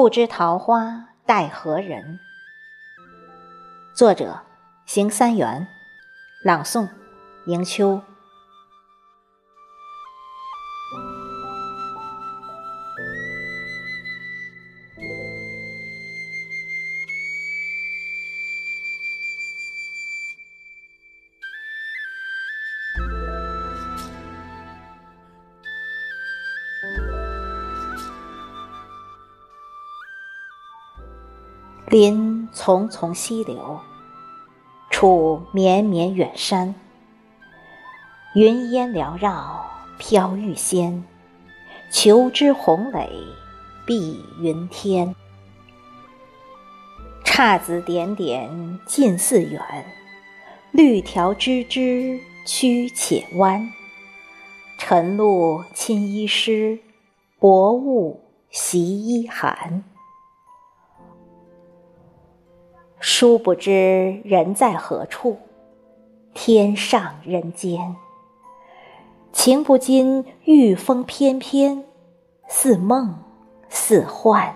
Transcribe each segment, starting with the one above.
不知桃花待何人？作者：邢三元，朗诵：迎秋。林丛丛溪流，处绵绵远山。云烟缭绕，飘玉仙。求之红垒，碧云天。姹紫点点近似远，绿条枝枝曲且弯。晨露亲衣湿，薄雾袭衣寒。殊不知人在何处，天上人间。情不禁玉风翩翩，似梦似幻。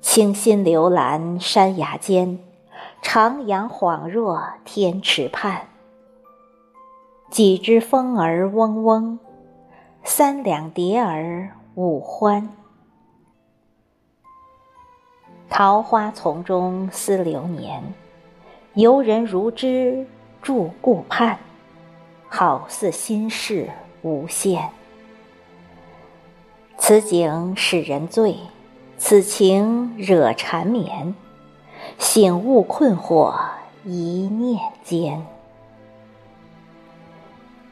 清新流岚山崖间，徜徉恍若天池畔。几只蜂儿嗡嗡，三两蝶儿舞欢。桃花丛中思流年，游人如织住顾盼，好似心事无限。此景使人醉，此情惹缠绵。醒悟困惑一念间，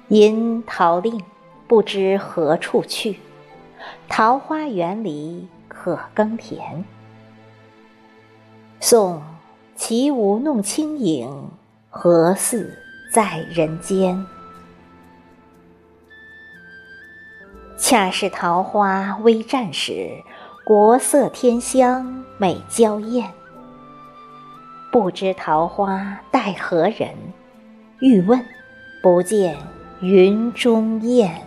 因桃令不知何处去，桃花源里可耕田。宋，起舞弄清影，何似在人间？恰是桃花微绽时，国色天香美娇艳。不知桃花待何人？欲问，不见云中雁。